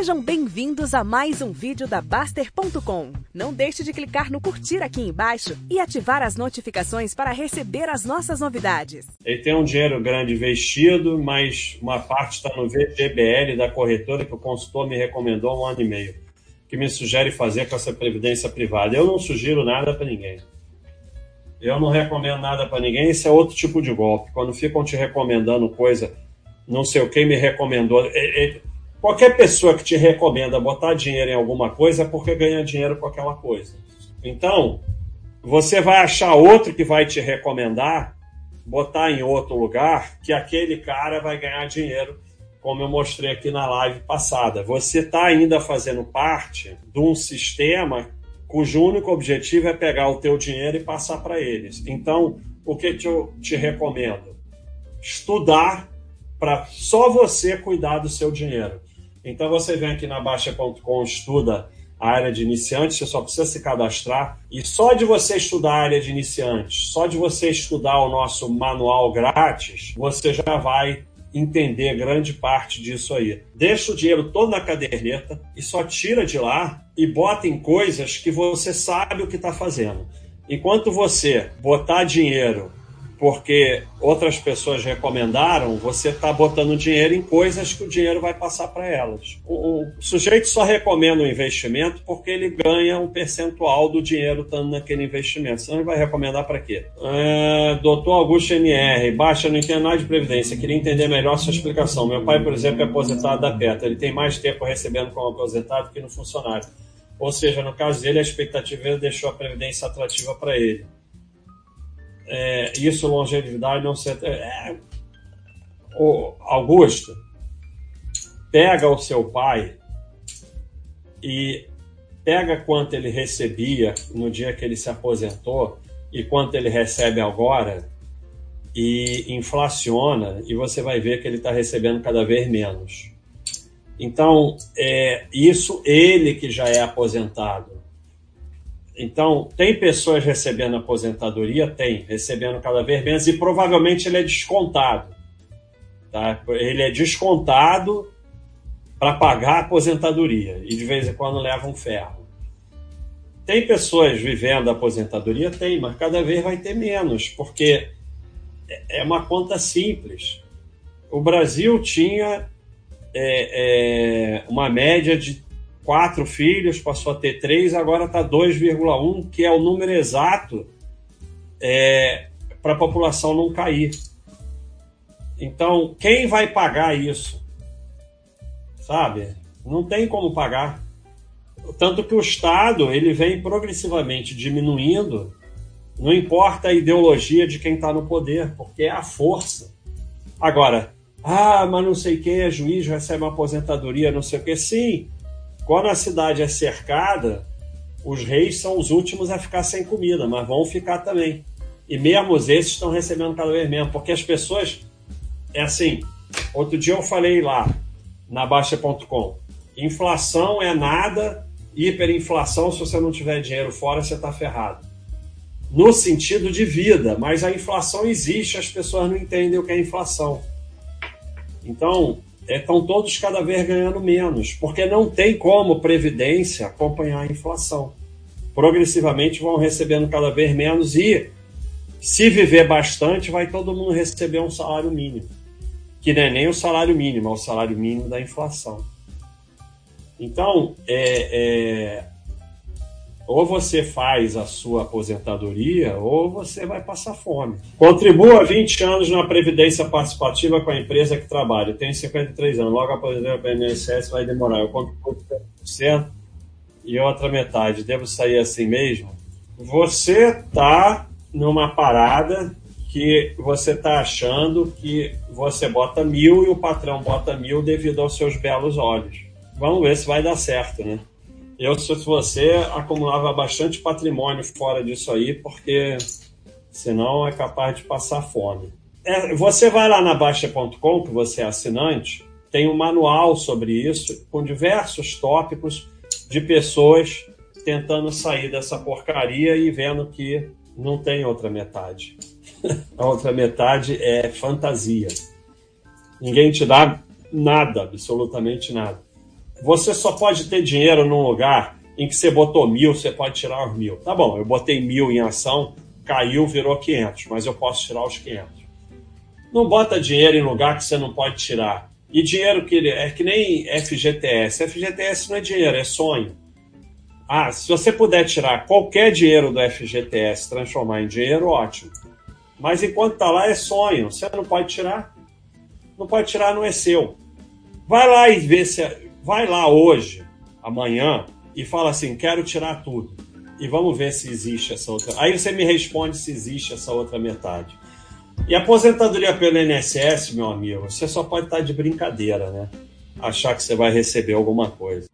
Sejam bem-vindos a mais um vídeo da Baster.com. Não deixe de clicar no curtir aqui embaixo e ativar as notificações para receber as nossas novidades. Ele tem um dinheiro grande investido, mas uma parte está no VGBL da corretora que o consultor me recomendou há um ano e meio, que me sugere fazer com essa previdência privada. Eu não sugiro nada para ninguém. Eu não recomendo nada para ninguém, isso é outro tipo de golpe. Quando ficam te recomendando coisa, não sei o que me recomendou. É, qualquer pessoa que te recomenda botar dinheiro em alguma coisa é porque ganha dinheiro com aquela coisa. Então, você vai achar outro que vai te recomendar, botar em outro lugar, que aquele cara vai ganhar dinheiro, como eu mostrei aqui na live passada. Você está ainda fazendo parte de um sistema cujo único objetivo é pegar o teu dinheiro e passar para eles. Então, o que eu te recomendo? Estudar para só você cuidar do seu dinheiro. Então você vem aqui na Baixa.com, estuda a área de iniciantes, você só precisa se cadastrar. E só de você estudar a área de iniciantes, só de você estudar o nosso manual grátis, você já vai entender grande parte disso aí. Deixa o dinheiro todo na caderneta e só tira de lá e bota em coisas que você sabe o que está fazendo. Enquanto você botar dinheiro porque outras pessoas recomendaram, você está botando dinheiro em coisas que o dinheiro vai passar para elas. O, o, sujeito só recomenda um investimento porque ele ganha um percentual do dinheiro estando naquele investimento. Senão ele vai recomendar para quê? É, Doutor Augusto NR, baixa, não entendo nada de previdência. Queria entender melhor sua explicação. Meu pai, por exemplo, é aposentado da PETA. Ele tem mais tempo recebendo como aposentado que no funcionário. Ou seja, no caso dele, a expectativa deixou a previdência atrativa para ele é, isso, longevidade, não sei. É, o Augusto, pega o seu pai e pega quanto ele recebia no dia que ele se aposentou e quanto ele recebe agora e inflaciona e você vai ver que ele está recebendo cada vez menos. Então, é, isso ele que já é aposentado então, tem pessoas recebendo aposentadoria? Tem, recebendo cada vez menos, e provavelmente ele é descontado. Tá? Ele é descontado para pagar a aposentadoria, e de vez em quando leva um ferro. Tem pessoas vivendo a aposentadoria? Tem, mas cada vez vai ter menos, porque é uma conta simples. O Brasil tinha é, é, uma média de quatro filhos, passou a ter três, agora está 2,1, que é o número exato é, para a população não cair. Então, quem vai pagar isso? Sabe? Não tem como pagar. Tanto que o Estado ele vem progressivamente diminuindo, não importa a ideologia de quem está no poder, porque é a força. Agora, ah, mas não sei quem é juiz, recebe uma aposentadoria, não sei o que. Sim, quando a cidade é cercada, os reis são os últimos a ficar sem comida, mas vão ficar também. E mesmo esses estão recebendo cada vez menos, porque as pessoas. É assim, outro dia eu falei lá na Baixa.com: inflação é nada, hiperinflação, se você não tiver dinheiro fora, você está ferrado. No sentido de vida, mas a inflação existe, as pessoas não entendem o que é inflação. Então, estão todos cada vez ganhando menos, porque não tem como Previdência acompanhar a inflação. Progressivamente vão recebendo cada vez menos e, se viver bastante, vai todo mundo receber um salário mínimo, que não é nem o salário mínimo, é o salário mínimo da inflação. Então, é, é, ou você faz a sua aposentadoria ou você vai passar fome. Contribua 20 anos na Previdência Participativa com a empresa que trabalha. Tenho 53 anos, logo a aposentadoria para INSS vai demorar. Eu contribuo 30% e outra metade. Devo sair assim mesmo? Você está numa parada que você está achando que você bota mil e o patrão bota mil devido aos seus belos olhos. Vamos ver se vai dar certo, né? Eu, se fosse você, acumulava bastante patrimônio fora disso aí, porque senão é capaz de passar fome. É, você vai lá na Baixa.com, que você é assinante, tem um manual sobre isso, com diversos tópicos de pessoas tentando sair dessa porcaria e vendo que não tem outra metade. A outra metade é fantasia. Ninguém te dá nada, absolutamente nada você só pode ter dinheiro num lugar em que você botou mil, você pode tirar os mil. Tá bom, eu botei mil em ação, caiu, virou 500, mas eu posso tirar os 500. Não bota dinheiro em lugar que você não pode tirar. E dinheiro que é que nem FGTS. FGTS não é dinheiro, é sonho. Ah, se você puder tirar qualquer dinheiro do FGTS, transformar em dinheiro, ótimo. Mas enquanto está lá é sonho, você não pode tirar. Não pode tirar, não é seu. Vai lá e vê se. Vai lá hoje, amanhã, e fala assim: quero tirar tudo. E vamos ver se existe essa outra. Aí você me responde se existe essa outra metade. E aposentadoria pelo INSS, meu amigo, você só pode estar de brincadeira, né? Achar que você vai receber alguma coisa.